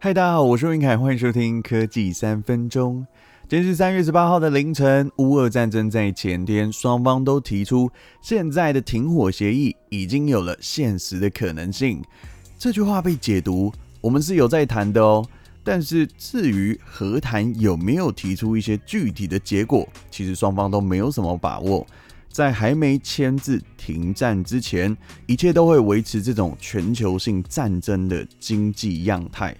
嗨，大家好，我是云凯，欢迎收听科技三分钟。今天是三月十八号的凌晨，乌俄战争在前天，双方都提出现在的停火协议已经有了现实的可能性。这句话被解读，我们是有在谈的哦。但是至于和谈有没有提出一些具体的结果，其实双方都没有什么把握。在还没签字停战之前，一切都会维持这种全球性战争的经济样态。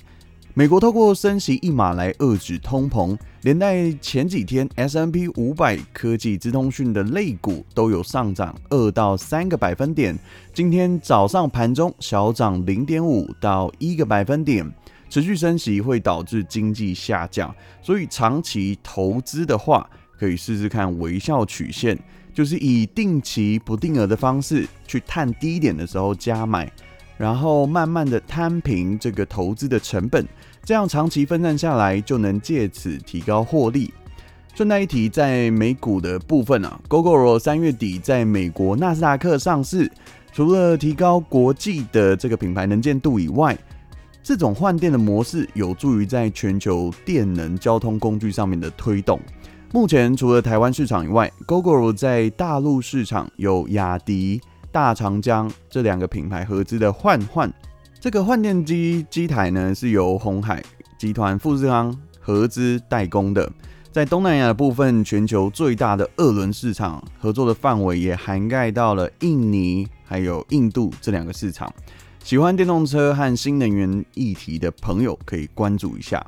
美国透过升息一码来遏制通膨，连带前几天 S M P 五百科技资通讯的类股都有上涨二到三个百分点。今天早上盘中小涨零点五到一个百分点。持续升息会导致经济下降，所以长期投资的话，可以试试看微笑曲线，就是以定期不定额的方式去探低点的时候加买。然后慢慢的摊平这个投资的成本，这样长期分散下来，就能借此提高获利。顺带一提，在美股的部分啊，Gogoro 三月底在美国纳斯达克上市，除了提高国际的这个品牌能见度以外，这种换电的模式有助于在全球电能交通工具上面的推动。目前除了台湾市场以外，Gogoro 在大陆市场有雅迪。大长江这两个品牌合资的换换，这个换电机机台呢，是由鸿海集团富士康合资代工的。在东南亚的部分，全球最大的二轮市场合作的范围也涵盖到了印尼还有印度这两个市场。喜欢电动车和新能源议题的朋友可以关注一下。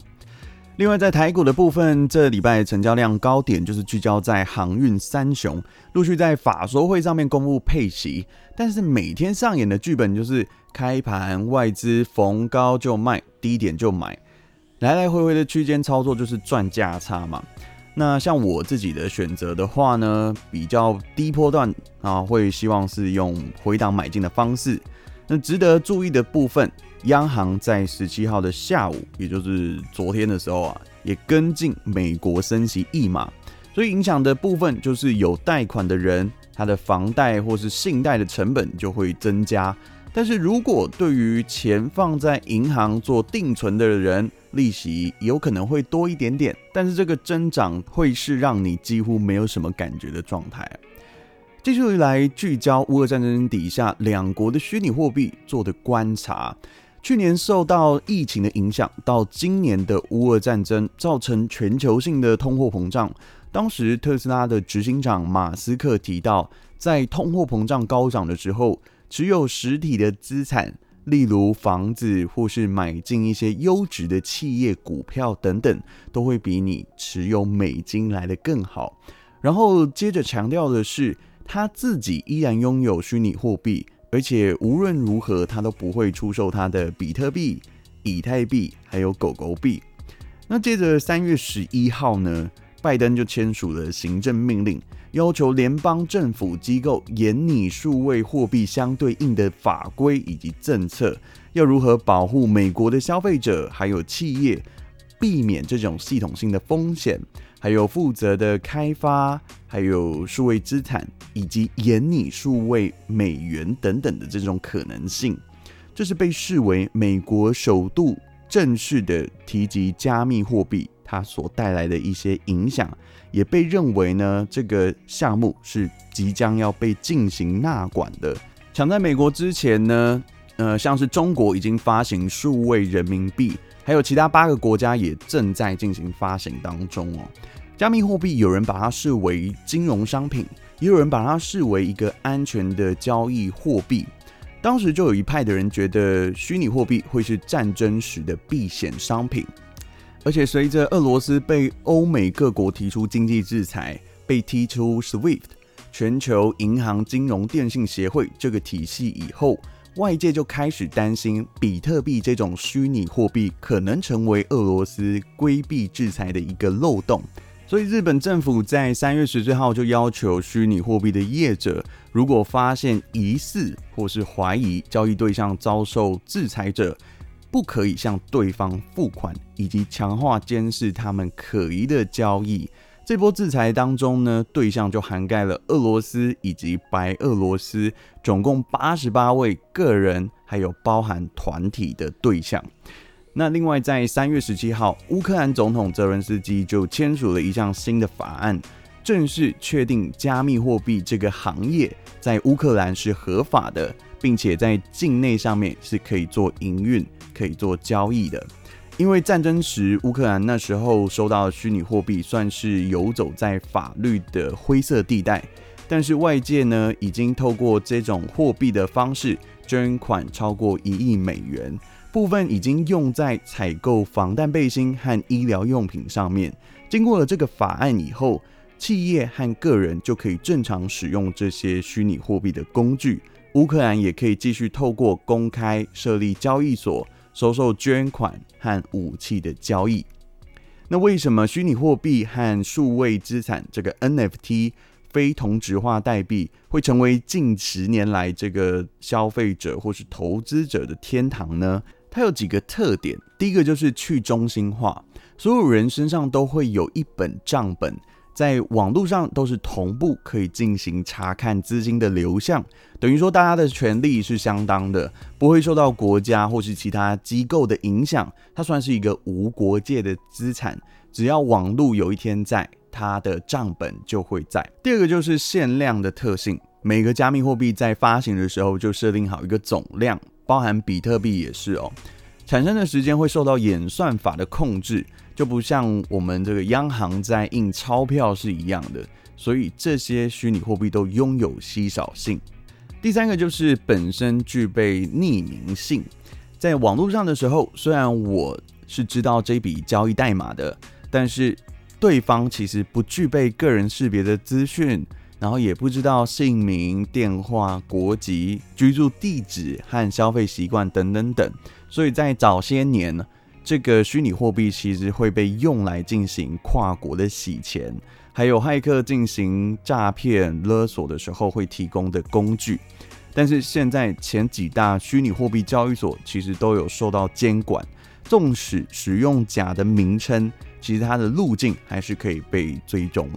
另外，在台股的部分，这礼拜成交量高点就是聚焦在航运三雄，陆续在法说会上面公布配息，但是每天上演的剧本就是开盘外资逢高就卖，低点就买，来来回回的区间操作就是赚价差嘛。那像我自己的选择的话呢，比较低波段啊，会希望是用回档买进的方式。那值得注意的部分。央行在十七号的下午，也就是昨天的时候啊，也跟进美国升息一码，所以影响的部分就是有贷款的人，他的房贷或是信贷的成本就会增加。但是如果对于钱放在银行做定存的人，利息有可能会多一点点，但是这个增长会是让你几乎没有什么感觉的状态。继续来聚焦乌俄战争底下两国的虚拟货币做的观察。去年受到疫情的影响，到今年的乌俄战争造成全球性的通货膨胀。当时特斯拉的执行长马斯克提到，在通货膨胀高涨的时候，持有实体的资产，例如房子或是买进一些优质的企业股票等等，都会比你持有美金来得更好。然后接着强调的是，他自己依然拥有虚拟货币。而且无论如何，他都不会出售他的比特币、以太币，还有狗狗币。那接着三月十一号呢，拜登就签署了行政命令，要求联邦政府机构研拟数位货币相对应的法规以及政策，要如何保护美国的消费者还有企业，避免这种系统性的风险。还有负责的开发，还有数位资产，以及研拟数位美元等等的这种可能性，这是被视为美国首度正式的提及加密货币，它所带来的一些影响，也被认为呢，这个项目是即将要被进行纳管的。抢在美国之前呢，呃，像是中国已经发行数位人民币。还有其他八个国家也正在进行发行当中哦。加密货币有人把它视为金融商品，也有人把它视为一个安全的交易货币。当时就有一派的人觉得虚拟货币会是战争时的避险商品，而且随着俄罗斯被欧美各国提出经济制裁，被踢出 SWIFT 全球银行金融电信协会这个体系以后。外界就开始担心，比特币这种虚拟货币可能成为俄罗斯规避制裁的一个漏洞。所以，日本政府在三月十四号就要求虚拟货币的业者，如果发现疑似或是怀疑交易对象遭受制裁者，不可以向对方付款，以及强化监视他们可疑的交易。这波制裁当中呢，对象就涵盖了俄罗斯以及白俄罗斯，总共八十八位个人，还有包含团体的对象。那另外在三月十七号，乌克兰总统泽伦斯基就签署了一项新的法案，正式确定加密货币这个行业在乌克兰是合法的，并且在境内上面是可以做营运、可以做交易的。因为战争时，乌克兰那时候收到虚拟货币算是游走在法律的灰色地带，但是外界呢已经透过这种货币的方式捐款超过一亿美元，部分已经用在采购防弹背心和医疗用品上面。经过了这个法案以后，企业和个人就可以正常使用这些虚拟货币的工具，乌克兰也可以继续透过公开设立交易所。收受捐款和武器的交易，那为什么虚拟货币和数位资产这个 NFT 非同质化代币会成为近十年来这个消费者或是投资者的天堂呢？它有几个特点，第一个就是去中心化，所有人身上都会有一本账本。在网络上都是同步可以进行查看资金的流向，等于说大家的权利是相当的，不会受到国家或是其他机构的影响。它算是一个无国界的资产，只要网络有一天在，它的账本就会在。第二个就是限量的特性，每个加密货币在发行的时候就设定好一个总量，包含比特币也是哦，产生的时间会受到演算法的控制。就不像我们这个央行在印钞票是一样的，所以这些虚拟货币都拥有稀少性。第三个就是本身具备匿名性，在网络上的时候，虽然我是知道这笔交易代码的，但是对方其实不具备个人识别的资讯，然后也不知道姓名、电话、国籍、居住地址和消费习惯等等等，所以在早些年。这个虚拟货币其实会被用来进行跨国的洗钱，还有骇客进行诈骗勒索的时候会提供的工具。但是现在前几大虚拟货币交易所其实都有受到监管，纵使使用假的名称，其实它的路径还是可以被追踪。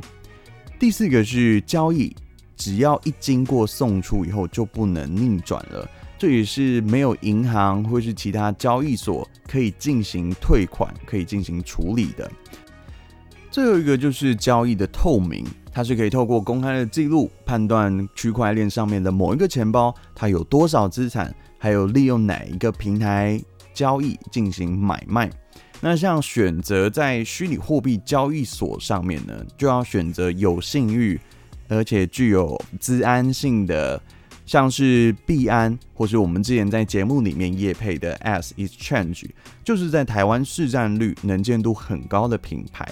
第四个是交易，只要一经过送出以后就不能逆转了。这也是没有银行或是其他交易所可以进行退款、可以进行处理的。最后一个就是交易的透明，它是可以透过公开的记录判断区块链上面的某一个钱包它有多少资产，还有利用哪一个平台交易进行买卖。那像选择在虚拟货币交易所上面呢，就要选择有信誉而且具有资安性的。像是币安，或是我们之前在节目里面业配的 As Exchange，就是在台湾市占率、能见度很高的品牌。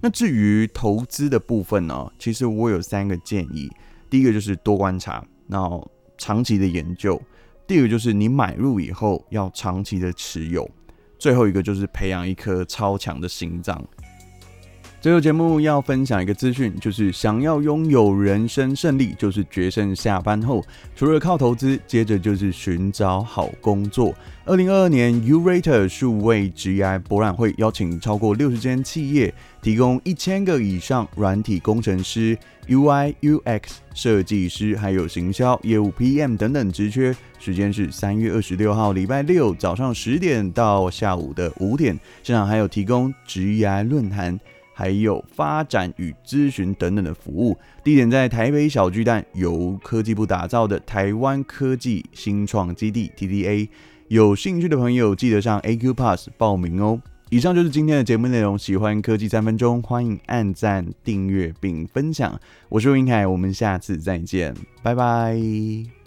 那至于投资的部分呢，其实我有三个建议：第一个就是多观察，然后长期的研究；第二个就是你买入以后要长期的持有；最后一个就是培养一颗超强的心脏。最后节目要分享一个资讯，就是想要拥有人生胜利，就是决胜下班后，除了靠投资，接着就是寻找好工作。二零二二年 Urater 数位职涯博览会邀请超过六十间企业，提供一千个以上软体工程师、UI UX 设计师，还有行销业务 PM 等等职缺。时间是三月二十六号礼拜六早上十点到下午的五点，现场还有提供职涯论坛。还有发展与咨询等等的服务，地点在台北小巨蛋，由科技部打造的台湾科技新创基地 TDA。有兴趣的朋友记得上 A Q Pass 报名哦。以上就是今天的节目内容，喜欢科技三分钟，欢迎按赞、订阅并分享。我是云凯，我们下次再见，拜拜。